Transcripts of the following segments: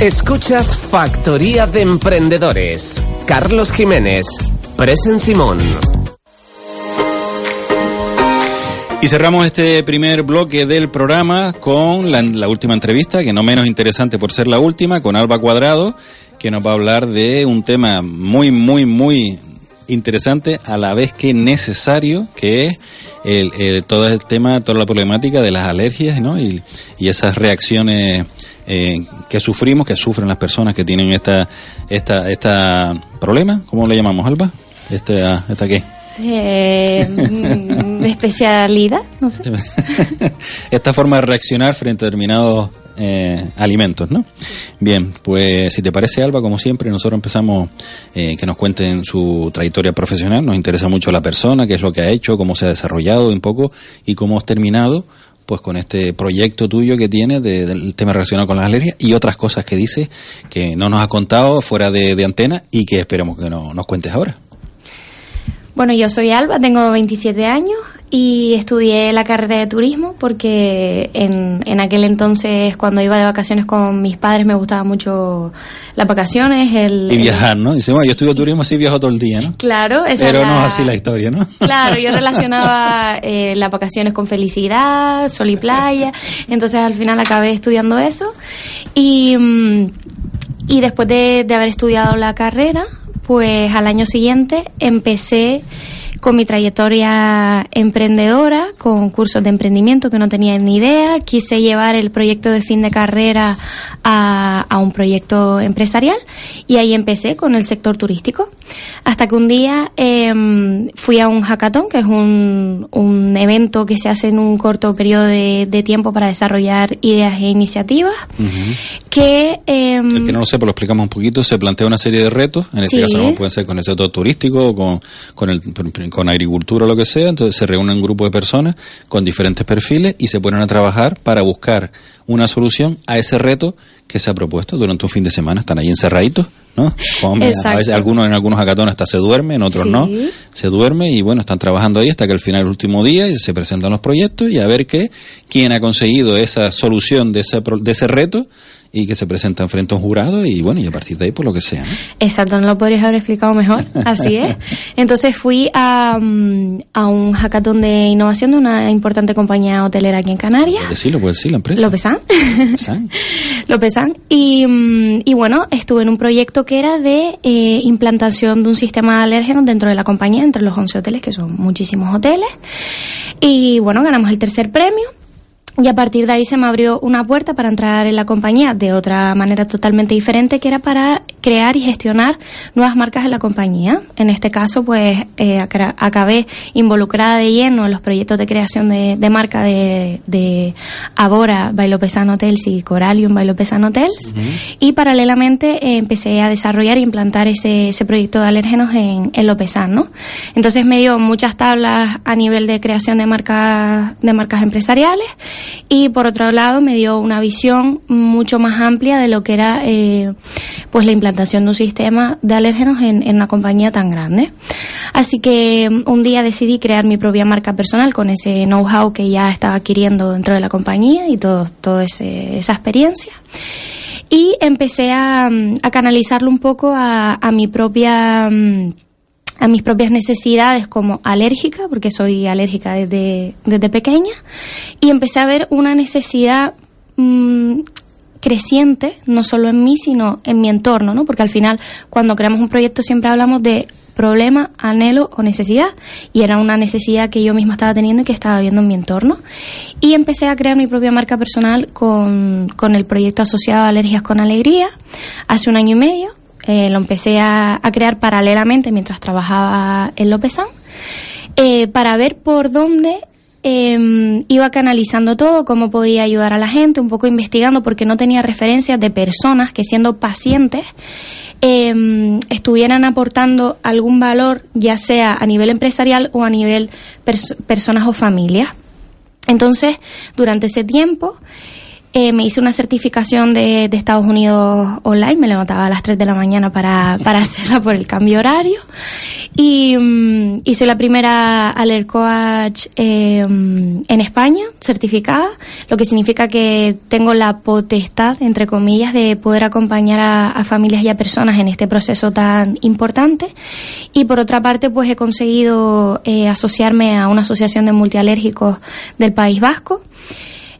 Escuchas Factoría de Emprendedores. Carlos Jiménez, Presen Simón. Y cerramos este primer bloque del programa con la, última entrevista, que no menos interesante por ser la última, con Alba Cuadrado, que nos va a hablar de un tema muy, muy, muy interesante, a la vez que necesario, que es todo el tema, toda la problemática de las alergias ¿no? y, y esas reacciones eh, que sufrimos, que sufren las personas que tienen esta, esta, esta problema, ¿cómo le llamamos, Alba? Este, ¿Esta qué? Eh, especialidad, no sé. Esta forma de reaccionar frente a determinados eh, alimentos, ¿no? Bien, pues si te parece, Alba, como siempre, nosotros empezamos eh, que nos cuenten su trayectoria profesional. Nos interesa mucho la persona, qué es lo que ha hecho, cómo se ha desarrollado un poco y cómo has terminado pues con este proyecto tuyo que tienes del tema relacionado con las alergias y otras cosas que dices que no nos has contado fuera de, antena y que esperamos que no, nos cuentes ahora. Bueno, yo soy Alba, tengo 27 años y estudié la carrera de turismo porque en, en aquel entonces cuando iba de vacaciones con mis padres me gustaba mucho las vacaciones. El, y viajar, ¿no? Dice, bueno, yo estudio turismo, así viajo todo el día, ¿no? Claro, esa Pero no es así la historia, ¿no? Claro, yo relacionaba eh, las vacaciones con felicidad, sol y playa, entonces al final acabé estudiando eso y, mm, y después de, de haber estudiado la carrera, pues al año siguiente empecé con mi trayectoria emprendedora, con cursos de emprendimiento que no tenía ni idea. Quise llevar el proyecto de fin de carrera a, un proyecto empresarial y ahí empecé con el sector turístico. Hasta que un día eh, fui a un hackathon, que es un, evento que se hace en un corto periodo de tiempo para desarrollar ideas e iniciativas. Que, eh, el que no lo sepa, lo explicamos un poquito. Se plantea una serie de retos, en este caso pueden ser con el sector turístico o con, con el con agricultura o lo que sea, entonces se reúne un grupo de personas con diferentes perfiles y se ponen a trabajar para buscar una solución a ese reto que se ha propuesto durante un fin de semana. Están ahí encerraditos, ¿no? a veces algunos en algunos hackatones hasta se duermen, en otros no. Se duerme y bueno, están trabajando ahí hasta que al final el último día y se presentan los proyectos y a ver qué, quién ha conseguido esa solución de ese, de ese reto y que se presentan frente a un jurado y bueno, y a partir de ahí por lo que sea. Exacto, no lo podrías haber explicado mejor, así es. Entonces fui a, mm, a un hackathon de innovación de una importante compañía hotelera aquí en Canarias. ¿Puedes decirlo? ¿Puedes decir la empresa? Lopesan. Lopesan. Y, mm, y bueno, estuve en un proyecto que era de eh, implantación de un sistema de alérgenos dentro de la compañía, entre los 11 hoteles, que son muchísimos hoteles. Y bueno, ganamos el tercer premio y a partir de ahí se me abrió una puerta para entrar en la compañía de otra manera totalmente diferente, que era para crear y gestionar nuevas marcas en la compañía. En este caso, pues eh, acabé involucrada de lleno en los proyectos de creación de, de marca de, de Abora, Bailopesan Hotels y Coralium Bailopesan Hotels. Y paralelamente eh, empecé a desarrollar e implantar ese, ese proyecto de alérgenos en, en Lopesan, ¿no? Entonces me dio muchas tablas a nivel de creación de marcas, de marcas empresariales y por otro lado me dio una visión mucho más amplia de lo que era eh, pues la implantación de un sistema de alérgenos en, una compañía tan grande. Así que mm, un día decidí crear mi propia marca personal con ese know-how que ya estaba adquiriendo dentro de la compañía y todo, toda esa experiencia. Y empecé a, mm, canalizarlo un poco a, a mi propia mm, a mis propias necesidades como alérgica, porque soy alérgica desde, desde pequeña, y empecé a ver una necesidad mmm, creciente, no solo en mí, sino en mi entorno, ¿no? Porque al final, cuando creamos un proyecto, siempre hablamos de problema, anhelo o necesidad, y era una necesidad que yo misma estaba teniendo y que estaba viendo en mi entorno. Y empecé a crear mi propia marca personal con, con el proyecto asociado a Alergias con Alegría hace un año y medio eh, lo empecé a, crear paralelamente mientras trabajaba en Lópezán, eh, para ver por dónde em, iba canalizando todo, cómo podía ayudar a la gente, un poco investigando, porque no tenía referencias de personas que siendo pacientes em, estuvieran aportando algún valor, ya sea a nivel empresarial o a nivel personas o familias. Entonces, durante ese tiempo, eh, me hice una certificación de, Estados Unidos online, me levantaba a las 3 de la mañana para, para hacerla por el cambio horario. Y, mm, soy la primera alert coach eh, en España, certificada, lo que significa que tengo la potestad, entre comillas, de poder acompañar a, familias y a personas en este proceso tan importante. Y por otra parte, pues he conseguido eh, asociarme a una asociación de multialérgicos del País Vasco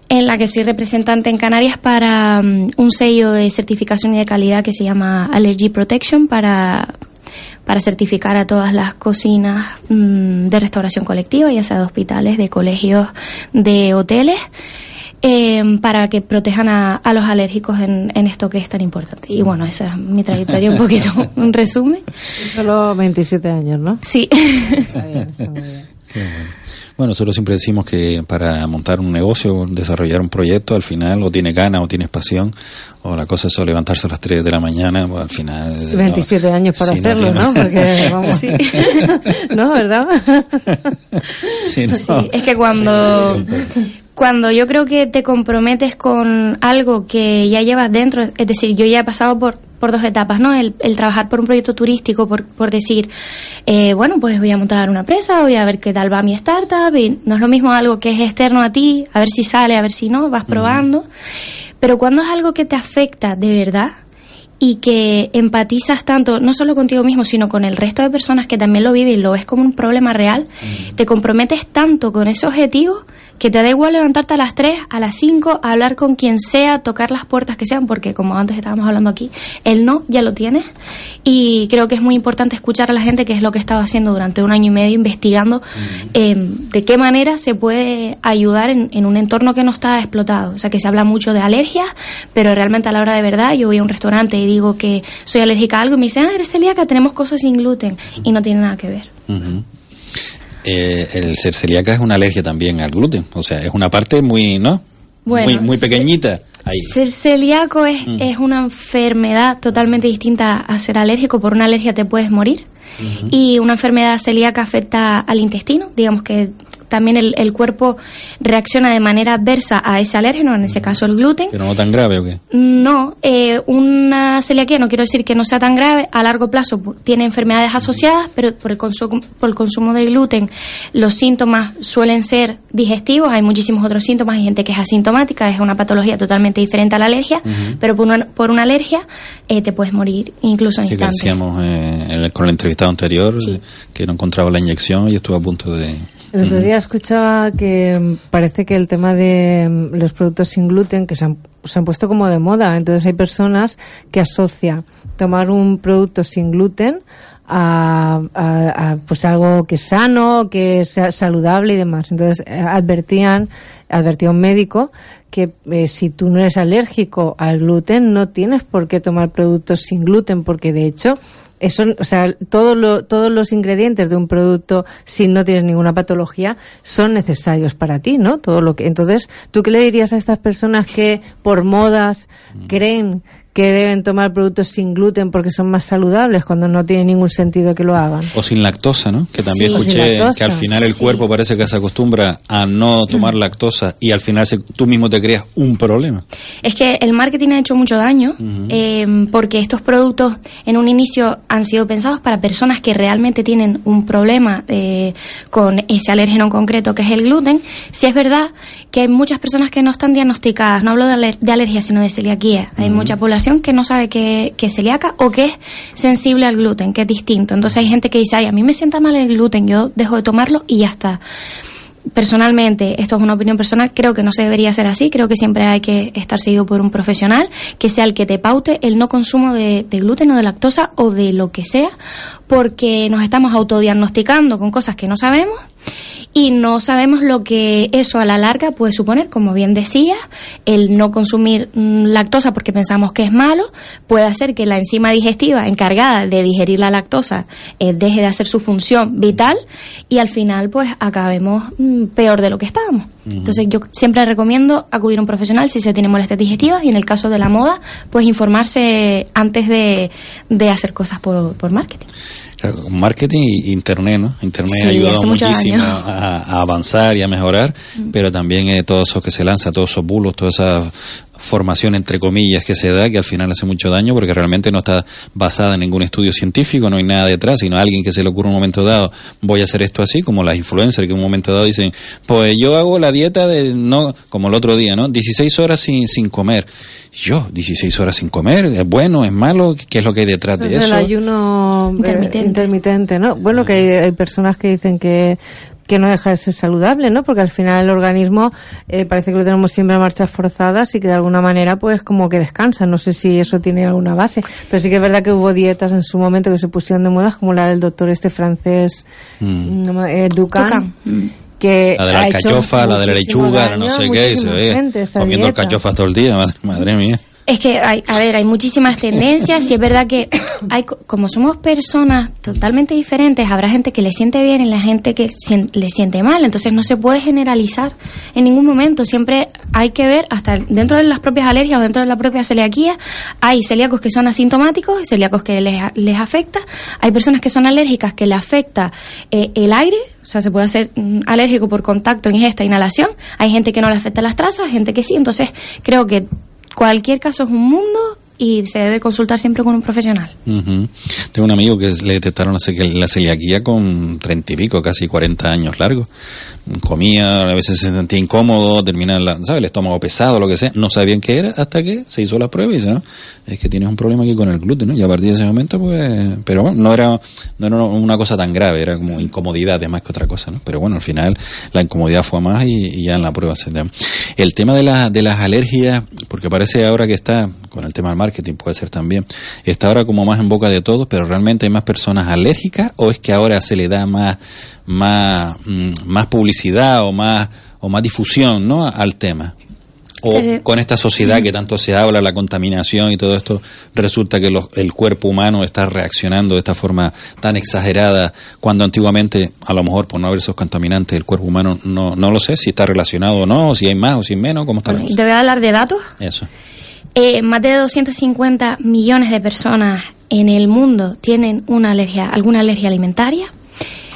en la que soy representante en Canarias para mm, un sello de certificación y de calidad que se llama Allergy Protection para, para certificar a todas las cocinas mm, de restauración colectiva, ya sea de hospitales, de colegios, de hoteles. Em, para que protejan a, los alérgicos en, esto que es tan importante. Y bueno, esa es mi trayectoria un poquito, un resumen. Solo 27 años, ¿no? Sí. Está bien, está muy bien. Bueno, nosotros siempre decimos que para montar un negocio, desarrollar un proyecto, al final o tienes ganas o tienes pasión, o la cosa es levantarse a las 3 de la mañana, pues al final... 27 años para hacerlo, ¿no? Porque, vamos, sí. ¿No, verdad? sí, es que cuando... cuando yo creo que te comprometes con algo que ya llevas dentro, es decir, yo ya he pasado por por dos etapas, ¿no? El, trabajar por un proyecto turístico, por, por decir, eh, bueno, pues voy a montar una empresa, voy a ver qué tal va mi startup, y no es lo mismo algo que es externo a ti, a ver si sale, a ver si no, vas probando. Pero cuando es algo que te afecta de verdad y que empatizas tanto, no solo contigo mismo, sino con el resto de personas que también lo viven y lo ves como un problema real, te comprometes tanto con ese objetivo que te da igual levantarte a las 3, a las 5, hablar con quien sea, tocar las puertas que sean, porque como antes estábamos hablando aquí, el no ya lo tienes. Y creo que es muy importante escuchar a la gente, que es lo que he estado haciendo durante un año y medio, investigando em, de qué manera se puede ayudar en, en, un entorno que no está explotado. O sea, que se habla mucho de alergias, pero realmente a la hora de verdad yo voy a un restaurante y digo que soy alérgica a algo y me dicen, ah, eres celíaca, tenemos cosas sin gluten. Y no tiene nada que ver. Eh, el ser celíaca es una alergia también al gluten. O sea, es una parte muy, ¿no? muy, muy pequeñita. Ser celíaco es, mm. es una enfermedad totalmente distinta a ser alérgico. Por una alergia te puedes morir. Y una enfermedad celíaca afecta al intestino, digamos que también el, cuerpo reacciona de manera adversa a ese alérgeno, en ese caso el gluten. ¿Pero no tan grave o qué? No, eh, una celiaquía no quiero decir que no sea tan grave, a largo plazo tiene enfermedades asociadas, pero por el, consumo, por el consumo de gluten los síntomas suelen ser digestivos, hay muchísimos otros síntomas, hay gente que es asintomática, es una patología totalmente diferente a la alergia, pero por una, por una alergia eh, te puedes morir incluso en sí, instantes. decíamos eh, con el entrevistado anterior que no encontraba la inyección y estuvo a punto de el otro día escuchaba que mm, parece que el tema de mm, los productos sin gluten que se han, se han puesto como de moda. Entonces hay personas que asocian tomar un producto sin gluten a, a, pues algo que es sano, que sea saludable y demás. Entonces eh, advertían, advertía un médico que eh, si tú no eres alérgico al gluten no tienes por qué tomar productos sin gluten porque de hecho eso, o sea, todo todos los ingredientes de un producto, si no tienes ninguna patología, son necesarios para ti, ¿no? Todo lo que, entonces, ¿tú qué le dirías a estas personas que por modas mm. creen que deben tomar productos sin gluten porque son más saludables cuando no tiene ningún sentido que lo hagan. O sin lactosa, ¿no? Que también escuché que al final el cuerpo parece que se acostumbra a no tomar mm. lactosa y al final tú mismo te creas un problema. Es que el marketing ha hecho mucho daño em, porque estos productos en un inicio han sido pensados para personas que realmente tienen un problema eh, con ese alérgeno en concreto que es el gluten. Si es verdad que hay muchas personas que no están diagnosticadas, no hablo de, de alergia sino de celiaquía, hay mucha población que no sabe que, que es celíaca o que es sensible al gluten, que es distinto. Entonces hay gente que dice, ay, a mí me sienta mal el gluten, yo dejo de tomarlo y ya está personalmente, esto es una opinión personal, creo que no se debería ser así, creo que siempre hay que estar seguido por un profesional que sea el que te paute el no consumo de, de, gluten o de lactosa o de lo que sea, porque nos estamos autodiagnosticando con cosas que no sabemos y no sabemos lo que eso a la larga puede suponer. Como bien decía, el no consumir mm, lactosa porque pensamos que es malo puede hacer que la enzima digestiva encargada de digerir la lactosa eh, deje de hacer su función vital y al final pues acabemos mm, peor de lo que estábamos. Entonces yo siempre recomiendo acudir a un profesional si se tiene molestias digestivas y en el caso de la moda, pues informarse antes de, de hacer cosas por, por marketing. Claro, marketing y internet, ¿no? Internet ha ayudado muchísimo a, avanzar y a mejorar, mm. pero también eh, todo eso que se lanza, todos esos bulos, toda esa formación entre comillas que se da que al final hace mucho daño porque realmente no está basada en ningún estudio científico, no hay nada detrás, sino alguien que se le ocurre un momento dado, voy a hacer esto así, como las influencers que en un momento dado dicen, pues yo hago la dieta de, no, como el otro día, ¿no? 16 horas sin, sin comer. Yo, 16 horas sin comer, ¿es bueno, es malo? ¿Qué es lo que hay detrás de eso? El ayuno intermitente. intermitente, ¿no? Bueno, que hay, hay personas que dicen que que no deja de ser saludable, ¿no? Porque al final el organismo eh, parece que lo tenemos siempre a marchas forzadas y que de alguna manera pues como que descansa. No sé si eso tiene alguna base, pero sí que es verdad que hubo dietas en su momento que se pusieron de moda, como la del doctor este francés mm. eh, Ducan. Mm. Que la de la alcachofa, la de la lechuga, no sé qué, se ve comiendo alcachofas todo el día, madre mía. Es que, hay, a ver, hay muchísimas tendencias y es verdad que hay, como somos personas totalmente diferentes, habrá gente que le siente bien y la gente que le siente mal. Entonces no se puede generalizar en ningún momento. Siempre hay que ver, hasta dentro de las propias alergias o dentro de la propia celiaquía, hay celíacos que son asintomáticos, celíacos que les, les afecta. Hay personas que son alérgicas que le afecta eh, el aire, o sea, se puede hacer mm, alérgico por contacto, ingesta, inhalación. Hay gente que no le afecta las trazas, gente que sí. Entonces, creo que cualquier caso es un mundo y se debe consultar siempre con un profesional. Tengo un amigo que le detectaron la celiaquía con treinta y pico, casi 40 años largos. Comía, a veces se sentía incómodo, termina la, el estómago pesado, lo que sea. No sabían qué era hasta que se hizo la prueba y dice, no, es que tienes un problema aquí con el gluten, ¿no? Y a partir de ese momento, pues, pero bueno, no era, no era una cosa tan grave, era como incomodidad más que otra cosa, ¿no? Pero bueno, al final la incomodidad fue más y, ya en la prueba se. El tema de, la, de las alergias, porque parece ahora que está con el tema del marketing puede ser también, está ahora como más en boca de todos, pero realmente hay más personas alérgicas o es que ahora se le da más, más, mm, más publicidad o más, o más difusión ¿no? al tema? O eh, con esta sociedad que tanto se habla, la contaminación y todo esto, resulta que el cuerpo humano está reaccionando de esta forma tan exagerada, cuando antiguamente, a lo mejor por no haber esos contaminantes, el cuerpo humano no, no lo sé si está relacionado o no, si hay más o si hay menos, ¿cómo está ¿Te voy a hablar de datos? Eso. Eh, más de 250 millones de personas en el mundo tienen una alergia, alguna alergia alimentaria.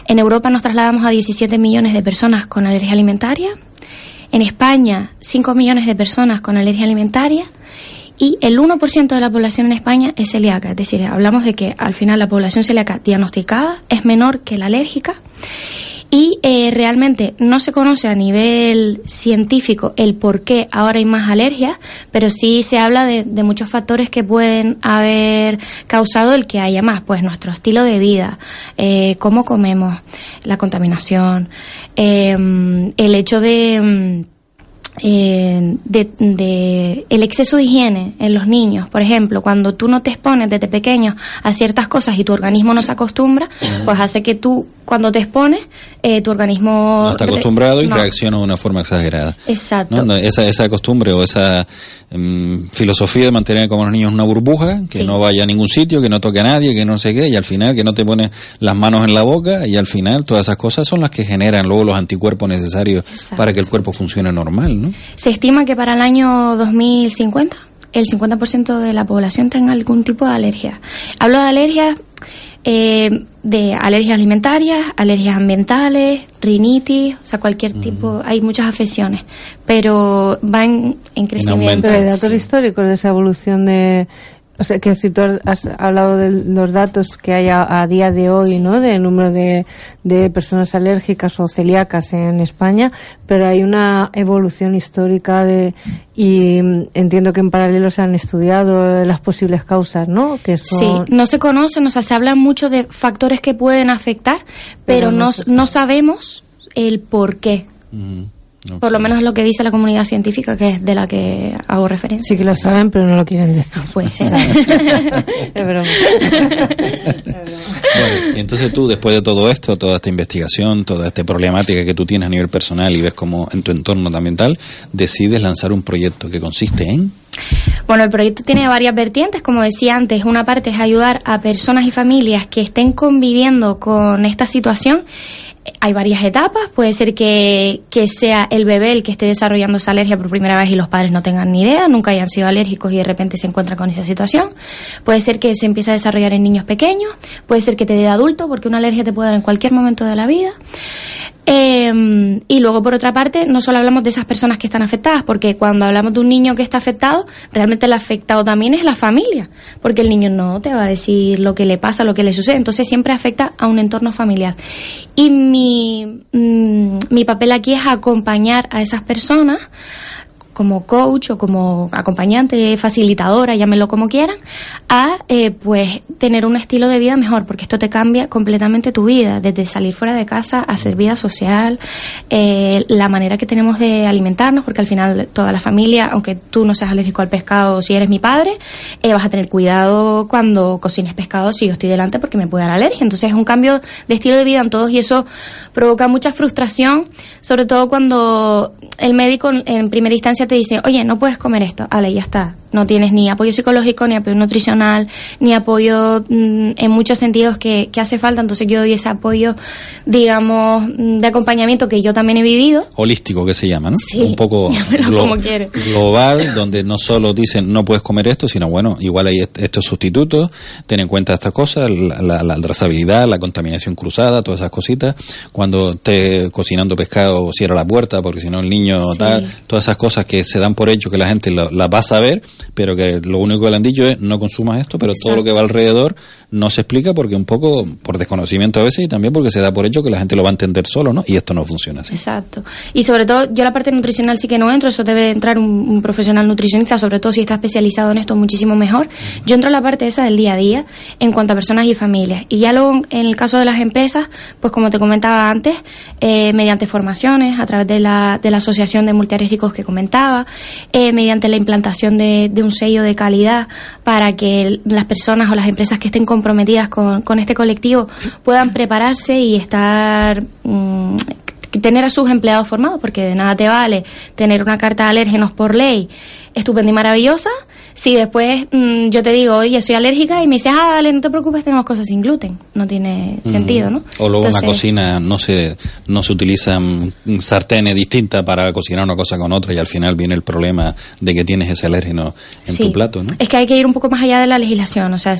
En Europa nos trasladamos a 17 millones de personas con alergia alimentaria. En España, 5 millones de personas con alergia alimentaria. Y el 1% de la población en España es celíaca. Es decir, hablamos de que al final la población celíaca diagnosticada es menor que la alérgica y eh, realmente no se conoce a nivel científico el por qué ahora hay más alergias, pero sí se habla de, muchos factores que pueden haber causado el que haya más, pues nuestro estilo de vida, eh, cómo comemos, la contaminación, eh, el hecho de eh, de, el exceso de higiene en los niños, por ejemplo, cuando tú no te expones desde pequeño a ciertas cosas y tu organismo no se acostumbra, pues hace que tú, cuando te expones, eh, tu organismo... No está acostumbrado y reacciona de una forma exagerada. Exacto. Esa, esa costumbre o esa mm, filosofía de mantener como los niños una burbuja, que no vaya a ningún sitio, que no toque a nadie, que no sé qué, y al final que no te pones las manos en la boca, y al final todas esas cosas son las que generan luego los anticuerpos necesarios para que el cuerpo funcione normal. Se estima que para el año 2050 el 50% de la población tenga algún tipo de alergia. Hablo de alergias, eh, de alergias alimentarias, alergias ambientales, rinitis, o sea, cualquier tipo, hay muchas afecciones, pero van en, crecimiento. Pero hay datos históricos de esa evolución de o sea, que si tú has hablado de los datos que hay a, día de hoy, ¿no? Del número de, de, personas alérgicas o celíacas en España, pero hay una evolución histórica de, y entiendo que en paralelo se han estudiado las posibles causas, ¿no? Que Sí, no se conocen, o sea, se habla mucho de factores que pueden afectar, pero, no, no, sabemos el por qué. Por lo menos es lo que dice la comunidad científica, que es de la que hago referencia. Sí que lo saben, pero no lo quieren decir. Puede ser. es broma. Bueno, y entonces tú, después de todo esto, toda esta investigación, toda esta problemática que tú tienes a nivel personal y ves como en tu entorno también tal, decides lanzar un proyecto que consiste en... Bueno, el proyecto tiene varias vertientes, como decía antes. Una parte es ayudar a personas y familias que estén conviviendo con esta situación hay varias etapas. Puede ser que, que, sea el bebé el que esté desarrollando esa alergia por primera vez y los padres no tengan ni idea, nunca hayan sido alérgicos y de repente se encuentran con esa situación. Puede ser que se empiece a desarrollar en niños pequeños. Puede ser que te dé adulto, porque una alergia te puede dar en cualquier momento de la vida. Eh, y luego, por otra parte, no solo hablamos de esas personas que están afectadas, porque cuando hablamos de un niño que está afectado, realmente el afectado también es la familia, porque el niño no te va a decir lo que le pasa, lo que le sucede, entonces siempre afecta a un entorno familiar. Y mi, mm, mi papel aquí es acompañar a esas personas como coach o como acompañante, facilitadora, llámenlo como quieran, a eh, pues tener un estilo de vida mejor, porque esto te cambia completamente tu vida, desde salir fuera de casa a hacer vida social, eh, la manera que tenemos de alimentarnos, porque al final toda la familia, aunque tú no seas alérgico al pescado, si eres mi padre, eh, vas a tener cuidado cuando cocines pescado si yo estoy delante porque me puede dar alergia. Entonces es un cambio de estilo de vida en todos y eso provoca mucha frustración, sobre todo cuando el médico en primera instancia te dice, oye, no puedes comer esto, ale, ya está, no tienes ni apoyo psicológico, ni apoyo nutricional, ni apoyo mm, en muchos sentidos que, hace falta. Entonces yo doy ese apoyo, digamos, mm, de acompañamiento que yo también he vivido. Holístico que se llama, ¿no? Sí, un poco como global, donde no solo dicen no puedes comer esto, sino bueno, igual hay estos sustitutos, ten en cuenta estas cosas, la, la, trazabilidad, la contaminación cruzada, todas esas cositas. Cuando estés cocinando pescado, cierra la puerta, porque si no el niño tal, todas esas cosas que se dan por hecho que la gente las va a saber pero que lo único que le han dicho es no consumas esto, pero todo lo que va alrededor no se explica porque un poco por desconocimiento a veces y también porque se da por hecho que la gente lo va a entender solo, ¿no? Y esto no funciona así. Exacto. Y sobre todo, yo la parte nutricional sí que no entro, eso debe entrar un, profesional nutricionista, sobre todo si está especializado en esto muchísimo mejor. Yo entro a la parte esa del día a día en cuanto a personas y familias. Y ya luego, en el caso de las empresas, pues como te comentaba antes, eh, mediante formaciones, a través de la, de la Asociación de Multialérgicos que comentaba, eh, mediante la implantación de, de un sello de calidad para que las personas o las empresas que estén comprometidas con, con este colectivo puedan prepararse y estar mm, tener a sus empleados formados, porque de nada te vale tener una carta de alérgenos por ley estupenda y maravillosa si después mm, yo te digo, oye, soy alérgica y me dices, ah, dale, no te preocupes, tenemos cosas sin gluten. No tiene sentido, ¿no? O luego en la cocina no se, no se utilizan sartenes distintas para cocinar una cosa con otra y al final viene el problema de que tienes ese alérgeno en tu plato, ¿no? Es que hay que ir un poco más allá de la legislación. O sea,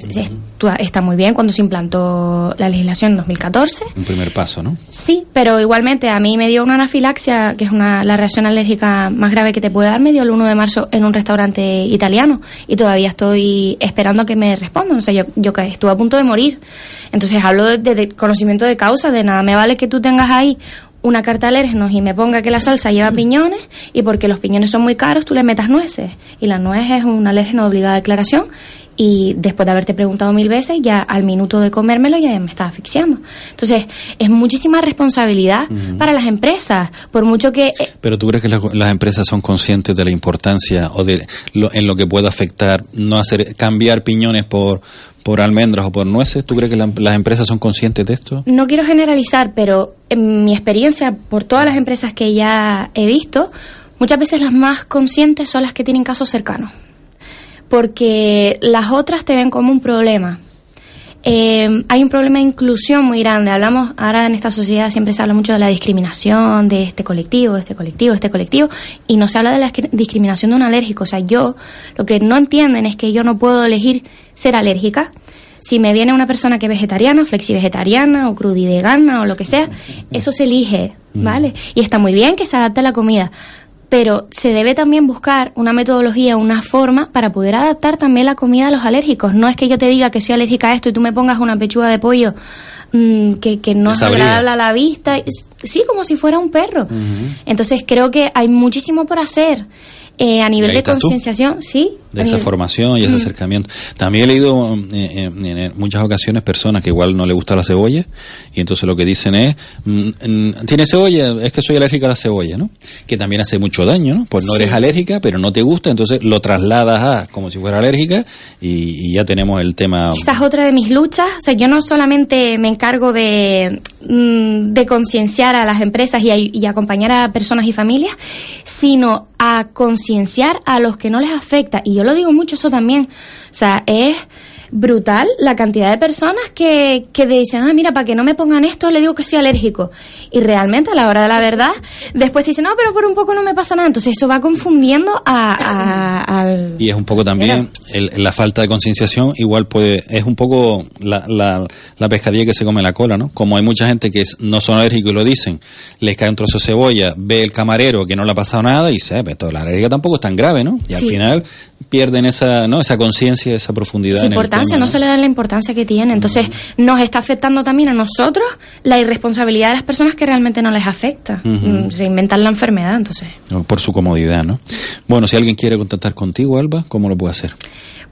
está muy bien cuando se implantó la legislación en 2014. Un primer paso, ¿no? Sí, pero igualmente a mí me dio una anafilaxia, que es una, la reacción alérgica más grave que te puede dar, me dio el 1 de marzo en un restaurante italiano y todavía estoy esperando a que me respondan. O sea, yo, yo estuve a punto de morir. Entonces hablo de, conocimiento de causa, de nada me vale que tú tengas ahí una carta de alérgenos y me ponga que la salsa lleva piñones y porque los piñones son muy caros tú le metas nueces. Y la nuez es un alérgeno de obligada declaración y después de haberte preguntado mil veces, ya al minuto de comérmelo ya me estaba asfixiando. Entonces, es muchísima responsabilidad para las empresas, por mucho que... Eh, Pero tú crees que las, empresas son conscientes de la importancia o de lo, en lo que puede afectar no hacer cambiar piñones por por almendras o por nueces? ¿Tú crees que las empresas son conscientes de esto? No quiero generalizar, pero en mi experiencia, por todas las empresas que ya he visto, muchas veces las más conscientes son las que tienen casos cercanos porque las otras te ven como un problema. Eh, hay un problema de inclusión muy grande. Hablamos, ahora en esta sociedad siempre se habla mucho de la discriminación de este colectivo, de este colectivo, de este colectivo, y no se habla de la discriminación de un alérgico. O sea, yo, lo que no entienden es que yo no puedo elegir ser alérgica. Si me viene una persona que es vegetariana, flexi-vegetariana o crudivegana o lo que sea, eso se elige, ¿vale? Y está muy bien que se adapte a la comida pero se debe también buscar una metodología, una forma para poder adaptar también la comida a los alérgicos. No es que yo te diga que soy alérgica a esto y tú me pongas una pechuga de pollo mm, que, que, no es agradable a la vista. Sí, como si fuera un perro. Entonces creo que hay muchísimo por hacer. Eh, a nivel de concienciación, sí. De esa formación y ese acercamiento. También he leído eh, en muchas ocasiones personas que igual no le gusta la cebolla y entonces lo que dicen es, mm, mm, tiene cebolla, es que soy alérgica a la cebolla, ¿no? Que también hace mucho daño, ¿no? Pues no eres alérgica, pero no te gusta, entonces lo trasladas a como si fuera alérgica y, ya tenemos el tema. Esa es otra de mis luchas. O sea, yo no solamente me encargo de, mm, de concienciar a las empresas y, y acompañar a personas y familias, sino a concienciar a los que no les afecta. Y yo lo digo mucho eso también. O sea, es brutal la cantidad de personas que, que dicen, ah, mira, para que no me pongan esto, le digo que soy alérgico. Y realmente, a la hora de la verdad, después dicen, no, pero por un poco no me pasa nada. Entonces, eso va confundiendo a, al... Y es un poco también la falta de concienciación, igual puede, es un poco la, la, la, pescadilla que se come la cola, ¿no? Como hay mucha gente que no son alérgicos y lo dicen, les cae un trozo de cebolla, ve el camarero que no le ha pasado nada y dice, pues la alergia tampoco es tan grave, ¿no? Y al final pierden esa, ¿no? esa conciencia, esa profundidad. Esa importancia, ¿no? se le da la importancia que tiene. Entonces, nos está afectando también a nosotros la irresponsabilidad de las personas que realmente no les afecta. Mm, se inventan la enfermedad, entonces. Por su comodidad, ¿no? Bueno, si alguien quiere contactar contigo, Alba, ¿cómo lo puede hacer?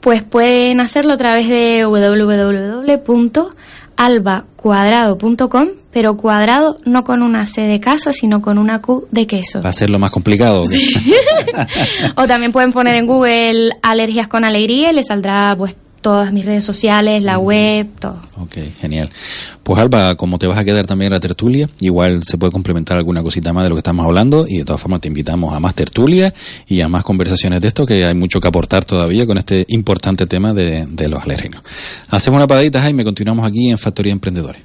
Pues pueden hacerlo a través de www.albacuadrado.com, pero cuadrado no con una C de casa, sino con una Q de queso. Va a ser lo más complicado. o también pueden poner en Google alergias con alegría y les saldrá pues todas mis redes sociales, la web, todo. Ok, genial. Pues Alba, como te vas a quedar también en la tertulia, igual se puede complementar alguna cosita más de lo que estamos hablando y de todas formas te invitamos a más tertulia y a más conversaciones de esto, que hay mucho que aportar todavía con este importante tema de, de los alérgenos. Hacemos una paradita, Jaime, continuamos aquí en Factoría Emprendedores.